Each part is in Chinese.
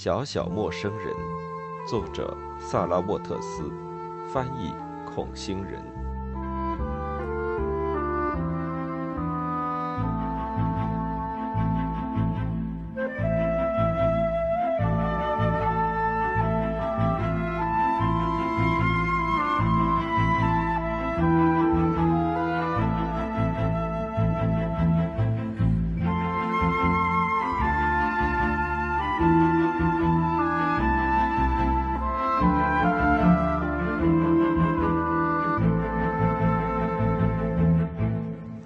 小小陌生人，作者萨拉沃特斯，翻译孔星人。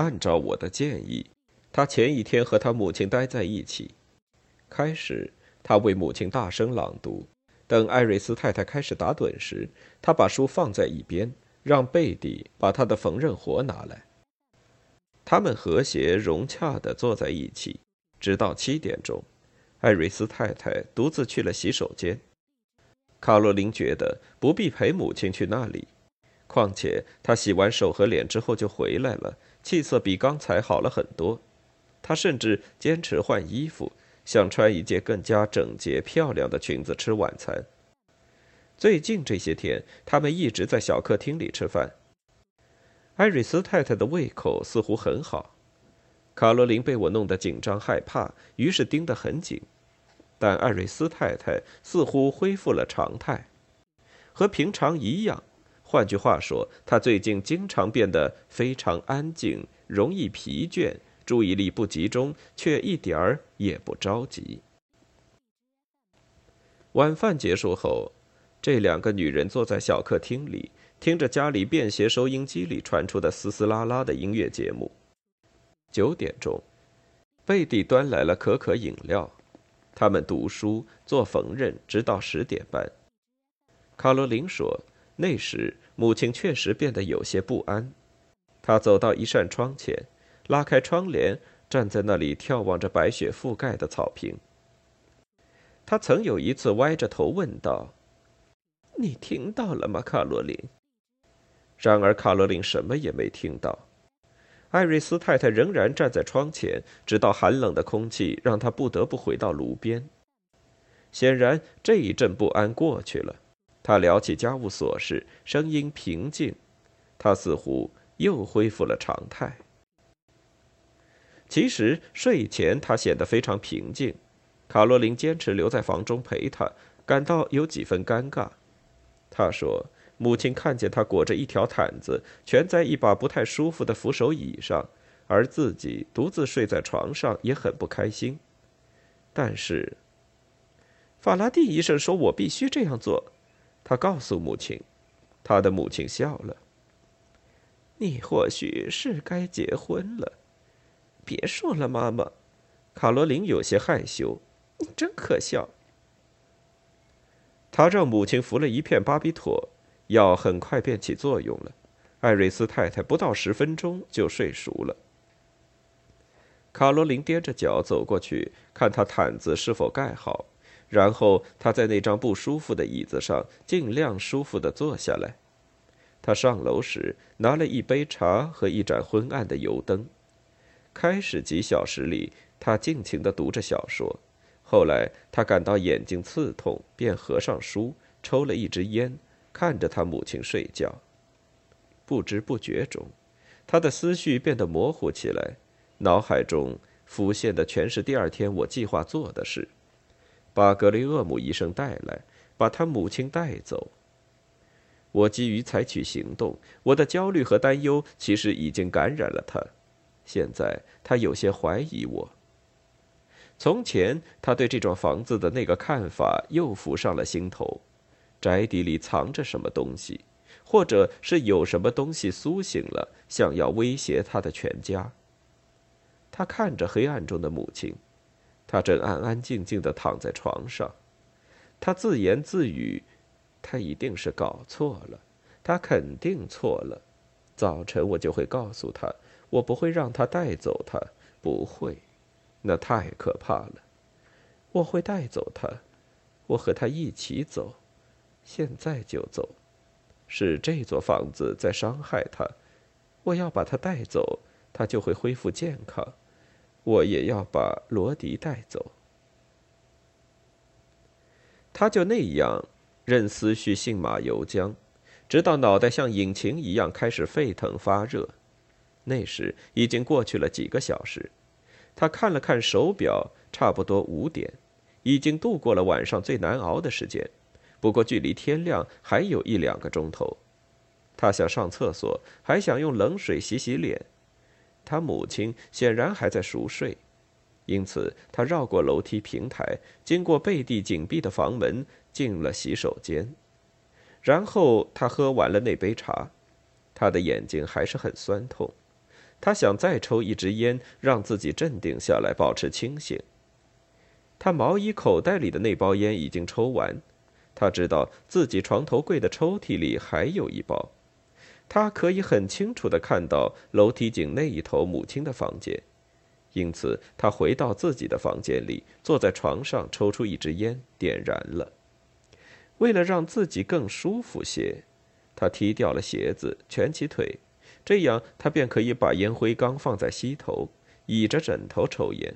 按照我的建议，他前一天和他母亲待在一起。开始，他为母亲大声朗读。等艾瑞斯太太开始打盹时，他把书放在一边，让贝蒂把他的缝纫活拿来。他们和谐融洽地坐在一起，直到七点钟。艾瑞斯太太独自去了洗手间。卡洛琳觉得不必陪母亲去那里，况且她洗完手和脸之后就回来了。气色比刚才好了很多，他甚至坚持换衣服，想穿一件更加整洁漂亮的裙子吃晚餐。最近这些天，他们一直在小客厅里吃饭。艾瑞斯太太的胃口似乎很好，卡罗琳被我弄得紧张害怕，于是盯得很紧。但艾瑞斯太太似乎恢复了常态，和平常一样。换句话说，他最近经常变得非常安静，容易疲倦，注意力不集中，却一点儿也不着急。晚饭结束后，这两个女人坐在小客厅里，听着家里便携收音机里传出的嘶嘶啦啦的音乐节目。九点钟，贝蒂端来了可可饮料，他们读书、做缝纫，直到十点半。卡罗琳说。那时，母亲确实变得有些不安。她走到一扇窗前，拉开窗帘，站在那里眺望着白雪覆盖的草坪。她曾有一次歪着头问道：“你听到了吗，卡罗琳？”然而，卡罗琳什么也没听到。艾瑞斯太太仍然站在窗前，直到寒冷的空气让她不得不回到炉边。显然，这一阵不安过去了。他聊起家务琐事，声音平静。他似乎又恢复了常态。其实睡前他显得非常平静。卡罗琳坚持留在房中陪他，感到有几分尴尬。他说：“母亲看见他裹着一条毯子，蜷在一把不太舒服的扶手椅上，而自己独自睡在床上，也很不开心。”但是，法拉第医生说：“我必须这样做。”他告诉母亲，他的母亲笑了。你或许是该结婚了。别说了，妈妈。卡罗琳有些害羞。你真可笑。他让母亲服了一片巴比妥，药很快便起作用了。艾瑞斯太太不到十分钟就睡熟了。卡罗琳踮着脚走过去，看他毯子是否盖好。然后他在那张不舒服的椅子上尽量舒服地坐下来。他上楼时拿了一杯茶和一盏昏暗的油灯。开始几小时里，他尽情地读着小说。后来他感到眼睛刺痛，便合上书，抽了一支烟，看着他母亲睡觉。不知不觉中，他的思绪变得模糊起来，脑海中浮现的全是第二天我计划做的事。把格雷厄姆医生带来，把他母亲带走。我急于采取行动，我的焦虑和担忧其实已经感染了他。现在他有些怀疑我。从前他对这幢房子的那个看法又浮上了心头：宅邸里藏着什么东西，或者是有什么东西苏醒了，想要威胁他的全家。他看着黑暗中的母亲。他正安安静静地躺在床上，他自言自语：“他一定是搞错了，他肯定错了。早晨我就会告诉他，我不会让他带走他，不会，那太可怕了。我会带走他，我和他一起走，现在就走。是这座房子在伤害他，我要把他带走，他就会恢复健康。”我也要把罗迪带走。他就那样任思绪信马由缰，直到脑袋像引擎一样开始沸腾发热。那时已经过去了几个小时。他看了看手表，差不多五点，已经度过了晚上最难熬的时间。不过距离天亮还有一两个钟头。他想上厕所，还想用冷水洗洗脸。他母亲显然还在熟睡，因此他绕过楼梯平台，经过背地紧闭的房门，进了洗手间。然后他喝完了那杯茶，他的眼睛还是很酸痛。他想再抽一支烟，让自己镇定下来，保持清醒。他毛衣口袋里的那包烟已经抽完，他知道自己床头柜的抽屉里还有一包。他可以很清楚地看到楼梯井那一头母亲的房间，因此他回到自己的房间里，坐在床上抽出一支烟，点燃了。为了让自己更舒服些，他踢掉了鞋子，蜷起腿。这样，他便可以把烟灰缸放在膝头，倚着枕头抽烟。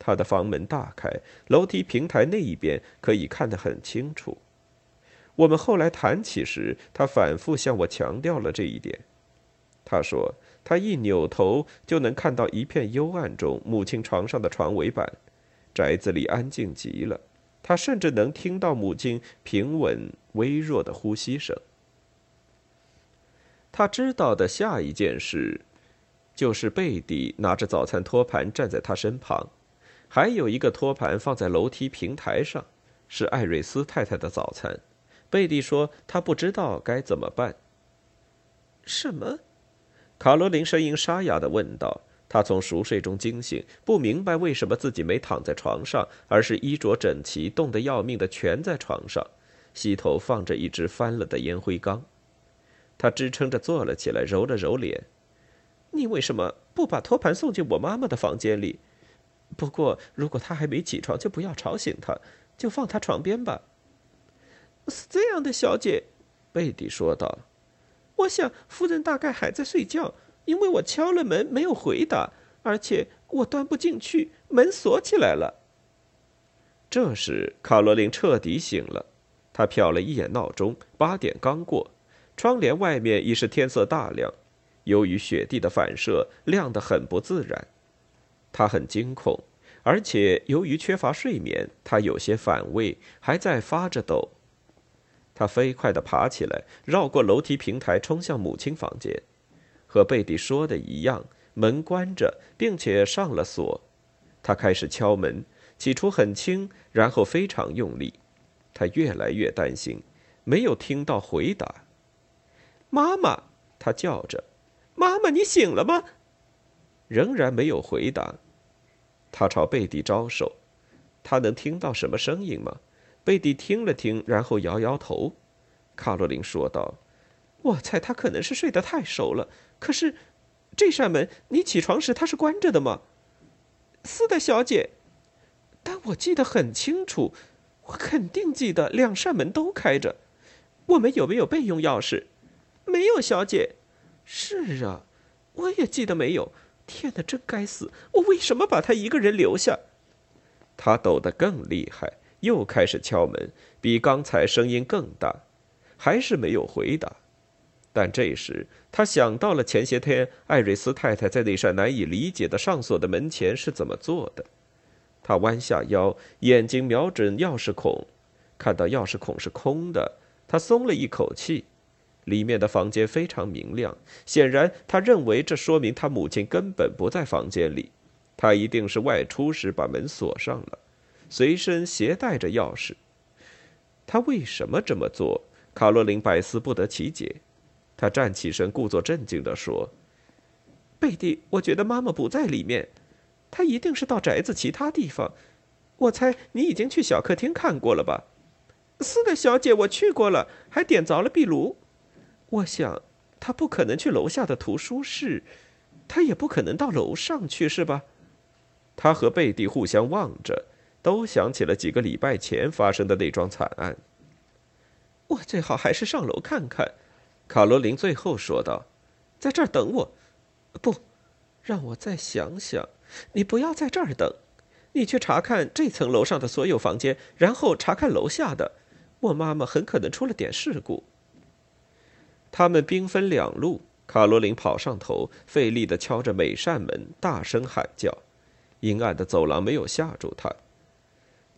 他的房门大开，楼梯平台那一边可以看得很清楚。我们后来谈起时，他反复向我强调了这一点。他说，他一扭头就能看到一片幽暗中母亲床上的床尾板。宅子里安静极了，他甚至能听到母亲平稳、微弱的呼吸声。他知道的下一件事，就是贝蒂拿着早餐托盘站在他身旁，还有一个托盘放在楼梯平台上，是艾瑞斯太太的早餐。贝蒂说他不知道该怎么办。什么？卡罗琳声音沙哑的问道。她从熟睡中惊醒，不明白为什么自己没躺在床上，而是衣着整齐、冻得要命的蜷在床上，膝头放着一只翻了的烟灰缸。他支撑着坐了起来，揉了揉脸。你为什么不把托盘送进我妈妈的房间里？不过，如果她还没起床，就不要吵醒她，就放她床边吧。是这样的，小姐，贝蒂说道。我想夫人大概还在睡觉，因为我敲了门没有回答，而且我端不进去，门锁起来了。这时，卡罗琳彻底醒了，她瞟了一眼闹钟，八点刚过。窗帘外面已是天色大亮，由于雪地的反射，亮得很不自然。她很惊恐，而且由于缺乏睡眠，她有些反胃，还在发着抖。他飞快地爬起来，绕过楼梯平台，冲向母亲房间。和贝蒂说的一样，门关着，并且上了锁。他开始敲门，起初很轻，然后非常用力。他越来越担心，没有听到回答。妈妈，他叫着：“妈妈，你醒了吗？”仍然没有回答。他朝贝蒂招手。他能听到什么声音吗？贝蒂听了听，然后摇摇头。卡洛琳说道：“我猜他可能是睡得太熟了。可是，这扇门你起床时它是关着的吗？”“是的，小姐。”“但我记得很清楚，我肯定记得两扇门都开着。我们有没有备用钥匙？”没有，小姐。是啊，我也记得没有。天哪，真该死！我为什么把他一个人留下？他抖得更厉害，又开始敲门，比刚才声音更大，还是没有回答。但这时他想到了前些天艾瑞斯太太在那扇难以理解的上锁的门前是怎么做的。他弯下腰，眼睛瞄准钥匙孔，看到钥匙孔是空的，他松了一口气。里面的房间非常明亮，显然他认为这说明他母亲根本不在房间里，他一定是外出时把门锁上了，随身携带着钥匙。他为什么这么做？卡罗琳百思不得其解。他站起身，故作镇静地说：“贝蒂，我觉得妈妈不在里面，她一定是到宅子其他地方。我猜你已经去小客厅看过了吧？”“是的，小姐，我去过了，还点着了壁炉。”我想，他不可能去楼下的图书室，他也不可能到楼上去，是吧？他和贝蒂互相望着，都想起了几个礼拜前发生的那桩惨案。我最好还是上楼看看，卡罗琳最后说道：“在这儿等我。不，让我再想想。你不要在这儿等，你去查看这层楼上的所有房间，然后查看楼下的。我妈妈很可能出了点事故。”他们兵分两路。卡罗琳跑上头，费力地敲着每扇门，大声喊叫。阴暗的走廊没有吓住他。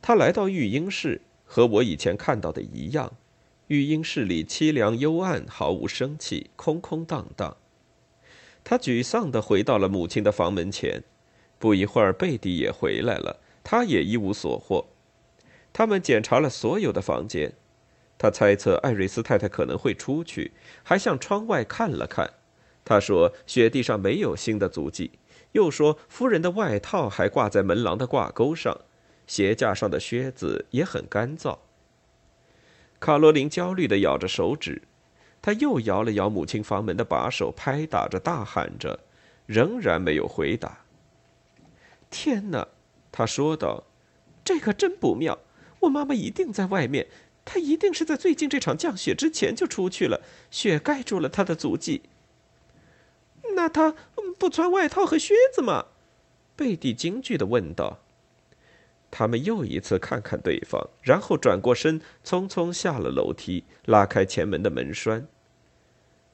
他来到育婴室，和我以前看到的一样。育婴室里凄凉幽暗，毫无生气，空空荡荡。他沮丧地回到了母亲的房门前。不一会儿，贝蒂也回来了，他也一无所获。他们检查了所有的房间。他猜测艾瑞斯太太可能会出去，还向窗外看了看。他说：“雪地上没有新的足迹。”又说：“夫人的外套还挂在门廊的挂钩上，鞋架上的靴子也很干燥。”卡罗琳焦虑地咬着手指，她又摇了摇母亲房门的把手，拍打着，大喊着，仍然没有回答。“天哪！”他说道，“这可真不妙。我妈妈一定在外面，她一定是在最近这场降雪之前就出去了，雪盖住了她的足迹。”那他不穿外套和靴子吗？贝蒂惊惧的问道。他们又一次看看对方，然后转过身，匆匆下了楼梯，拉开前门的门栓。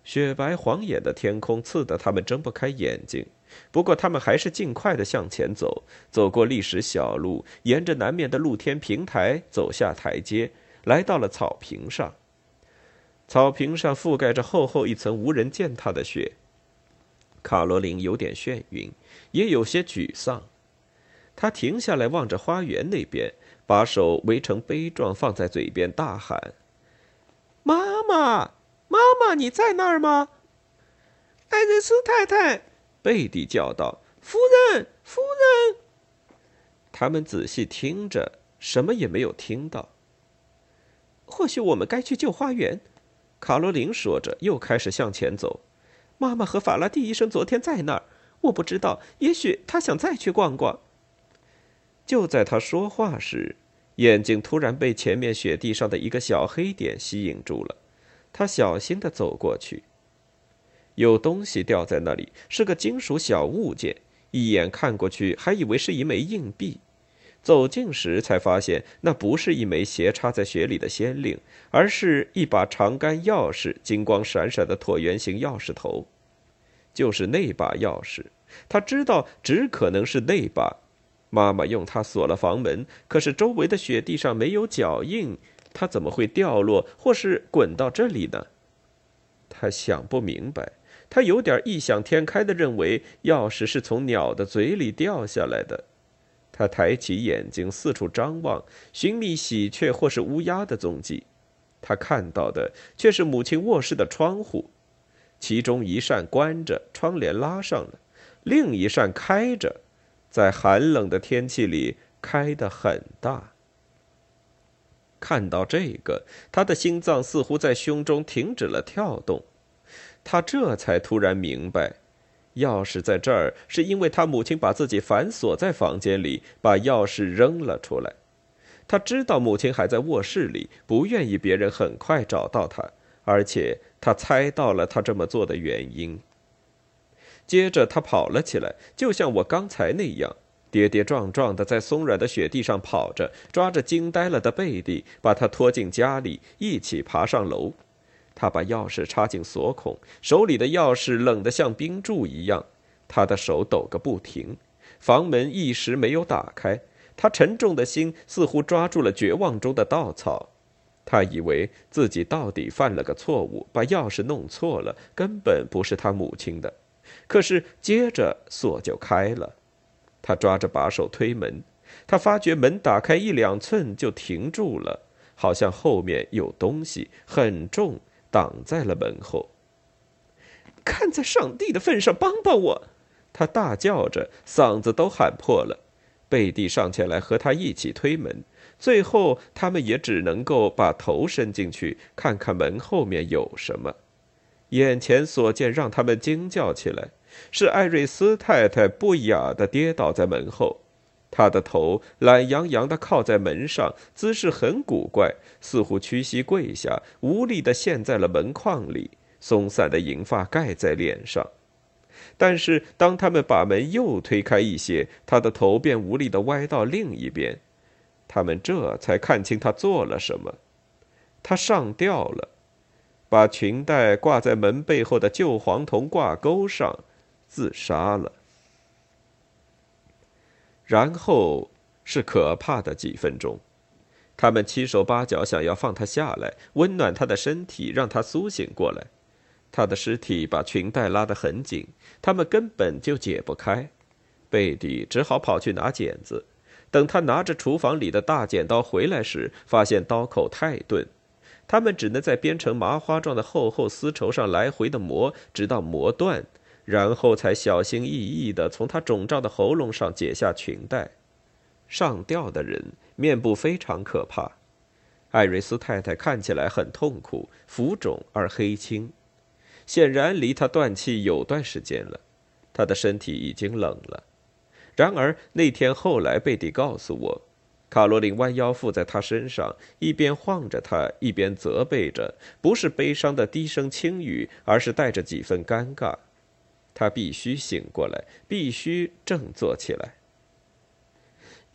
雪白晃眼的天空刺得他们睁不开眼睛，不过他们还是尽快的向前走，走过历史小路，沿着南面的露天平台走下台阶，来到了草坪上。草坪上覆盖着厚厚一层无人践踏的雪。卡罗琳有点眩晕，也有些沮丧。他停下来，望着花园那边，把手围成杯状放在嘴边，大喊：“妈妈，妈妈，你在那儿吗？”艾瑞斯太太，贝蒂叫道：“夫人，夫人。”他们仔细听着，什么也没有听到。或许我们该去旧花园，卡罗琳说着，又开始向前走。妈妈和法拉第医生昨天在那儿，我不知道，也许他想再去逛逛。就在他说话时，眼睛突然被前面雪地上的一个小黑点吸引住了。他小心地走过去，有东西掉在那里，是个金属小物件，一眼看过去还以为是一枚硬币。走近时才发现，那不是一枚斜插在雪里的先令，而是一把长杆钥匙，金光闪闪的椭圆形钥匙头。就是那把钥匙，他知道只可能是那把。妈妈用它锁了房门，可是周围的雪地上没有脚印，它怎么会掉落或是滚到这里呢？他想不明白。他有点异想天开的认为，钥匙是从鸟的嘴里掉下来的。他抬起眼睛，四处张望，寻觅喜鹊或是乌鸦的踪迹。他看到的却是母亲卧室的窗户，其中一扇关着，窗帘拉上了；另一扇开着，在寒冷的天气里开得很大。看到这个，他的心脏似乎在胸中停止了跳动。他这才突然明白。钥匙在这儿，是因为他母亲把自己反锁在房间里，把钥匙扔了出来。他知道母亲还在卧室里，不愿意别人很快找到他，而且他猜到了他这么做的原因。接着，他跑了起来，就像我刚才那样，跌跌撞撞地在松软的雪地上跑着，抓着惊呆了的贝蒂，把他拖进家里，一起爬上楼。他把钥匙插进锁孔，手里的钥匙冷得像冰柱一样，他的手抖个不停。房门一时没有打开，他沉重的心似乎抓住了绝望中的稻草。他以为自己到底犯了个错误，把钥匙弄错了，根本不是他母亲的。可是接着锁就开了，他抓着把手推门，他发觉门打开一两寸就停住了，好像后面有东西很重。挡在了门后。看在上帝的份上，帮帮我！他大叫着，嗓子都喊破了。贝蒂上前来和他一起推门，最后他们也只能够把头伸进去，看看门后面有什么。眼前所见让他们惊叫起来：是艾瑞斯太太不雅地跌倒在门后。她的头懒洋洋地靠在门上，姿势很古怪，似乎屈膝跪下，无力地陷在了门框里，松散的银发盖在脸上。但是当他们把门又推开一些，他的头便无力地歪到另一边。他们这才看清他做了什么。他上吊了，把裙带挂在门背后的旧黄铜挂钩上，自杀了。然后是可怕的几分钟，他们七手八脚想要放他下来，温暖他的身体，让他苏醒过来。他的尸体把裙带拉得很紧，他们根本就解不开。贝蒂只好跑去拿剪子。等他拿着厨房里的大剪刀回来时，发现刀口太钝。他们只能在编成麻花状的厚厚丝绸上来回的磨，直到磨断，然后才小心翼翼地从他肿胀的喉咙上解下裙带。上吊的人面部非常可怕，艾瑞斯太太看起来很痛苦，浮肿而黑青，显然离他断气有段时间了。他的身体已经冷了。然而那天后来，贝蒂告诉我。卡罗琳弯腰附在他身上，一边晃着他，一边责备着，不是悲伤的低声轻语，而是带着几分尴尬。他必须醒过来，必须振作起来。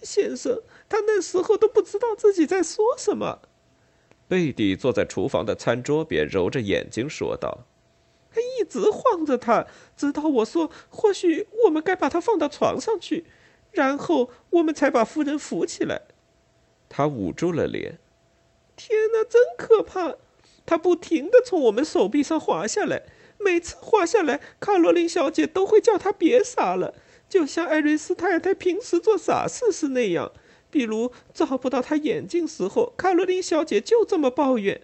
先生，他那时候都不知道自己在说什么。贝蒂坐在厨房的餐桌边，揉着眼睛说道：“他一直晃着他，直到我说或许我们该把他放到床上去。”然后我们才把夫人扶起来。他捂住了脸。天哪，真可怕！他不停的从我们手臂上滑下来，每次滑下来，卡罗琳小姐都会叫他别傻了，就像艾瑞斯太太平时做傻事时那样。比如照不到他眼睛时候，卡罗琳小姐就这么抱怨。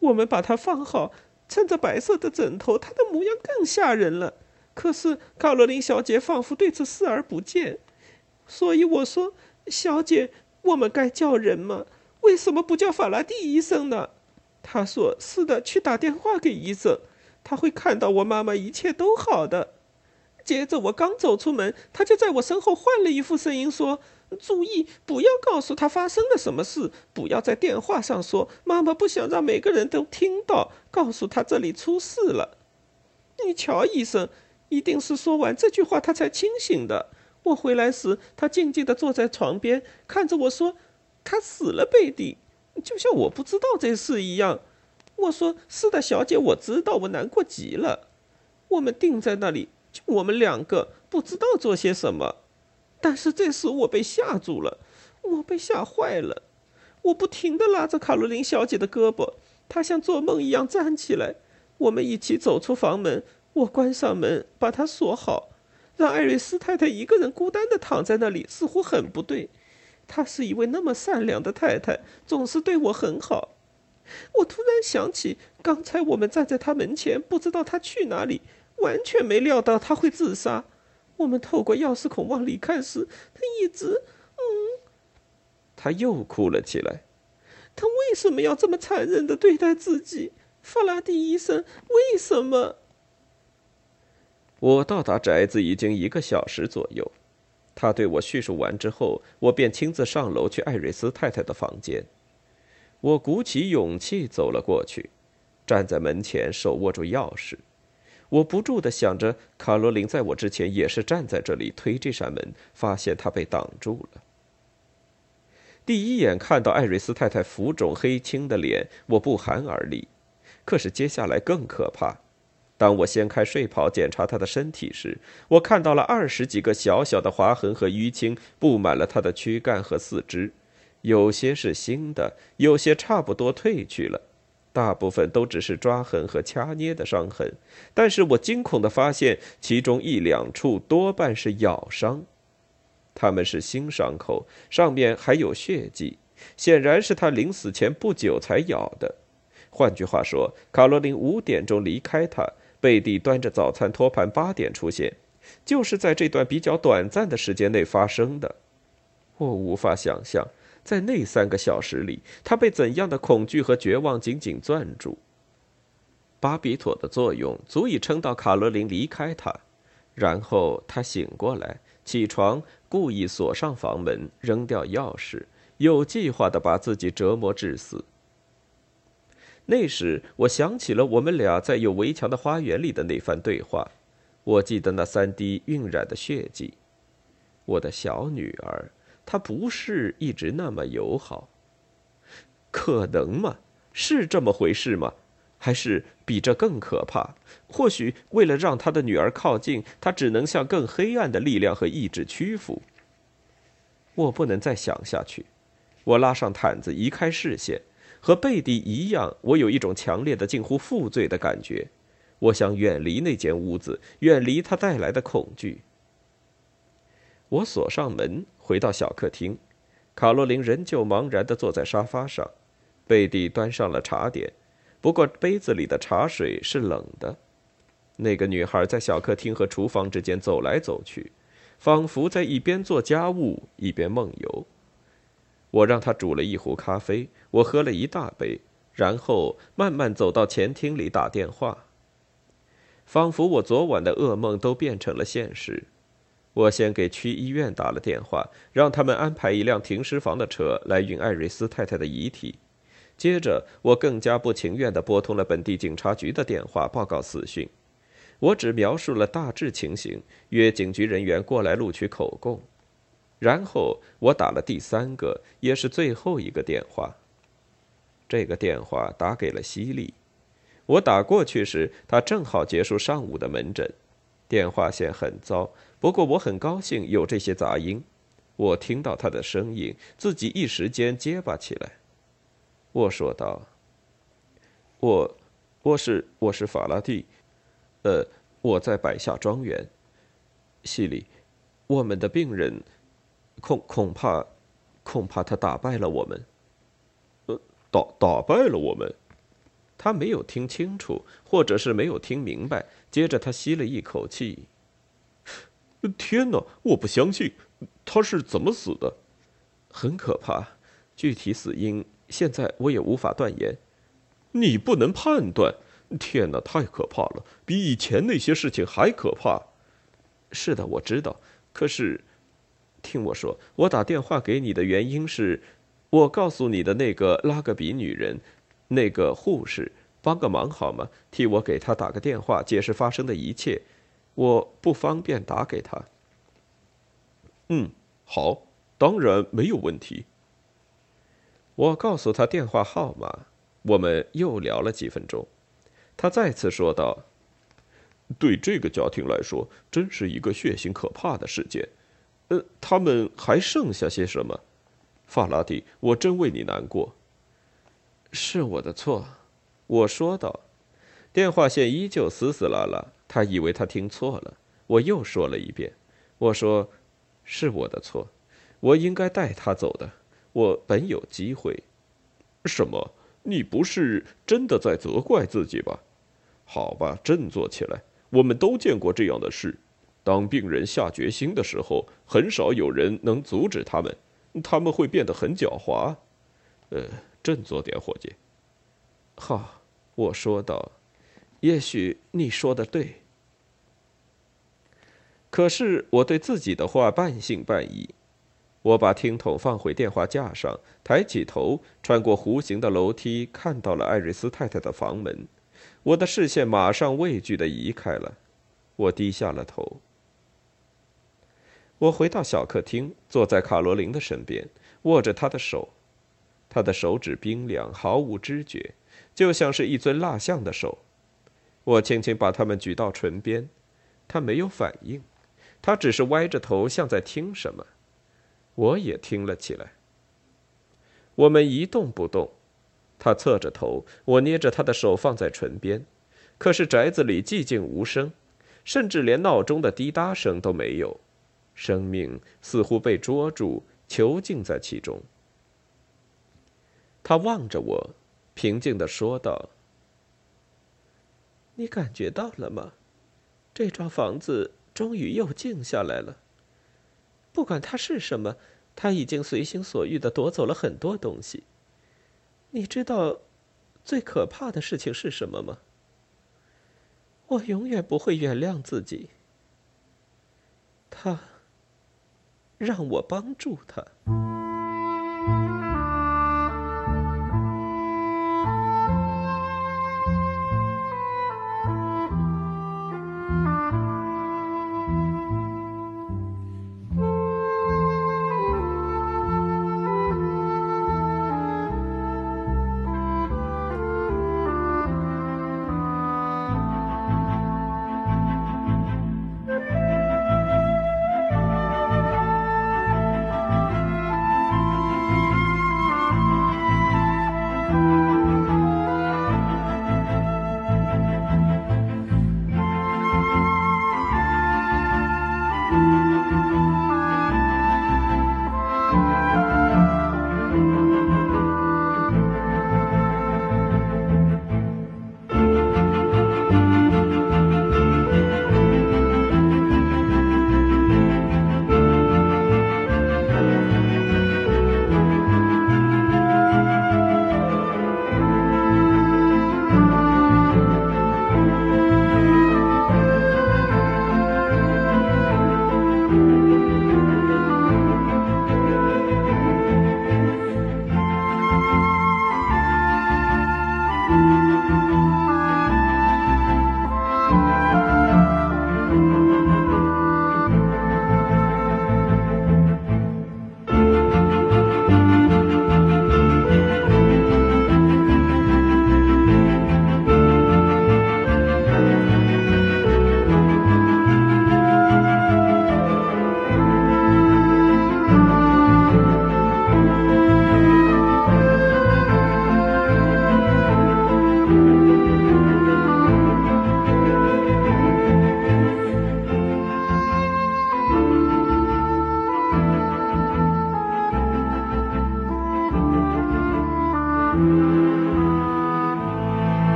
我们把他放好，趁着白色的枕头，他的模样更吓人了。可是卡罗琳小姐仿佛对此视而不见。所以我说，小姐，我们该叫人吗？为什么不叫法拉第医生呢？他说：“是的，去打电话给医生，他会看到我妈妈一切都好的。”接着我刚走出门，他就在我身后换了一副声音说：“注意，不要告诉他发生了什么事，不要在电话上说，妈妈不想让每个人都听到。告诉他这里出事了。”你瞧，医生，一定是说完这句话他才清醒的。我回来时，他静静地坐在床边，看着我说：“他死了，贝蒂，就像我不知道这事一样。”我说：“是的，小姐，我知道，我难过极了。”我们定在那里，就我们两个，不知道做些什么。但是这时我被吓住了，我被吓坏了。我不停地拉着卡罗琳小姐的胳膊，她像做梦一样站起来。我们一起走出房门，我关上门，把她锁好。让艾瑞斯太太一个人孤单的躺在那里，似乎很不对。她是一位那么善良的太太，总是对我很好。我突然想起，刚才我们站在他门前，不知道他去哪里，完全没料到他会自杀。我们透过钥匙孔往里看时，他一直……嗯，他又哭了起来。他为什么要这么残忍的对待自己？法拉第医生，为什么？我到达宅子已经一个小时左右，他对我叙述完之后，我便亲自上楼去艾瑞斯太太的房间。我鼓起勇气走了过去，站在门前，手握住钥匙。我不住地想着，卡罗琳在我之前也是站在这里推这扇门，发现她被挡住了。第一眼看到艾瑞斯太太浮肿黑青的脸，我不寒而栗。可是接下来更可怕。当我掀开睡袍检查他的身体时，我看到了二十几个小小的划痕和淤青，布满了他的躯干和四肢，有些是新的，有些差不多褪去了，大部分都只是抓痕和掐捏的伤痕。但是我惊恐地发现，其中一两处多半是咬伤，他们是新伤口，上面还有血迹，显然是他临死前不久才咬的。换句话说，卡罗琳五点钟离开他。贝蒂端着早餐托盘，八点出现，就是在这段比较短暂的时间内发生的。我无法想象，在那三个小时里，他被怎样的恐惧和绝望紧紧攥住。巴比妥的作用足以撑到卡罗琳离开他，然后他醒过来，起床，故意锁上房门，扔掉钥匙，有计划地把自己折磨致死。那时，我想起了我们俩在有围墙的花园里的那番对话。我记得那三滴晕染的血迹。我的小女儿，他不是一直那么友好。可能吗？是这么回事吗？还是比这更可怕？或许为了让他的女儿靠近，他只能向更黑暗的力量和意志屈服。我不能再想下去。我拉上毯子，移开视线。和贝蒂一样，我有一种强烈的、近乎负罪的感觉。我想远离那间屋子，远离它带来的恐惧。我锁上门，回到小客厅。卡洛琳仍旧茫然地坐在沙发上。贝蒂端上了茶点，不过杯子里的茶水是冷的。那个女孩在小客厅和厨房之间走来走去，仿佛在一边做家务一边梦游。我让她煮了一壶咖啡，我喝了一大杯，然后慢慢走到前厅里打电话。仿佛我昨晚的噩梦都变成了现实。我先给区医院打了电话，让他们安排一辆停尸房的车来运艾瑞斯太太的遗体。接着，我更加不情愿地拨通了本地警察局的电话，报告死讯。我只描述了大致情形，约警局人员过来录取口供。然后，我打了第三个，也是最后一个电话。这个电话打给了西利。我打过去时，他正好结束上午的门诊。电话线很糟，不过我很高兴有这些杂音。我听到他的声音，自己一时间结巴起来。我说道：“我，我是我是法拉第，呃，我在百下庄园。西里，我们的病人，恐恐怕，恐怕他打败了我们。呃，打打败了我们。”他没有听清楚，或者是没有听明白。接着他吸了一口气。天哪！我不相信，他是怎么死的？很可怕，具体死因现在我也无法断言。你不能判断？天哪，太可怕了，比以前那些事情还可怕。是的，我知道。可是，听我说，我打电话给你的原因是，我告诉你的那个拉格比女人。那个护士，帮个忙好吗？替我给她打个电话，解释发生的一切。我不方便打给他。嗯，好，当然没有问题。我告诉他电话号码。我们又聊了几分钟。他再次说道：“对这个家庭来说，真是一个血腥可怕的事件。呃，他们还剩下些什么？法拉第，我真为你难过。”是我的错，我说道。电话线依旧死死拉拉。他以为他听错了。我又说了一遍：“我说，是我的错，我应该带他走的。我本有机会。”什么？你不是真的在责怪自己吧？好吧，振作起来。我们都见过这样的事。当病人下决心的时候，很少有人能阻止他们。他们会变得很狡猾。呃。振作点，伙计。好，我说道。也许你说的对。可是我对自己的话半信半疑。我把听筒放回电话架上，抬起头，穿过弧形的楼梯，看到了艾瑞斯太太的房门。我的视线马上畏惧的移开了。我低下了头。我回到小客厅，坐在卡罗琳的身边，握着她的手。她的手指冰凉，毫无知觉，就像是一尊蜡像的手。我轻轻把它们举到唇边，他没有反应，他只是歪着头，像在听什么。我也听了起来。我们一动不动，他侧着头，我捏着他的手放在唇边。可是宅子里寂静无声，甚至连闹钟的滴答声都没有，生命似乎被捉住，囚禁在其中。他望着我，平静的说道：“你感觉到了吗？这幢房子终于又静下来了。不管它是什么，它已经随心所欲的夺走了很多东西。你知道最可怕的事情是什么吗？我永远不会原谅自己。他让我帮助他。”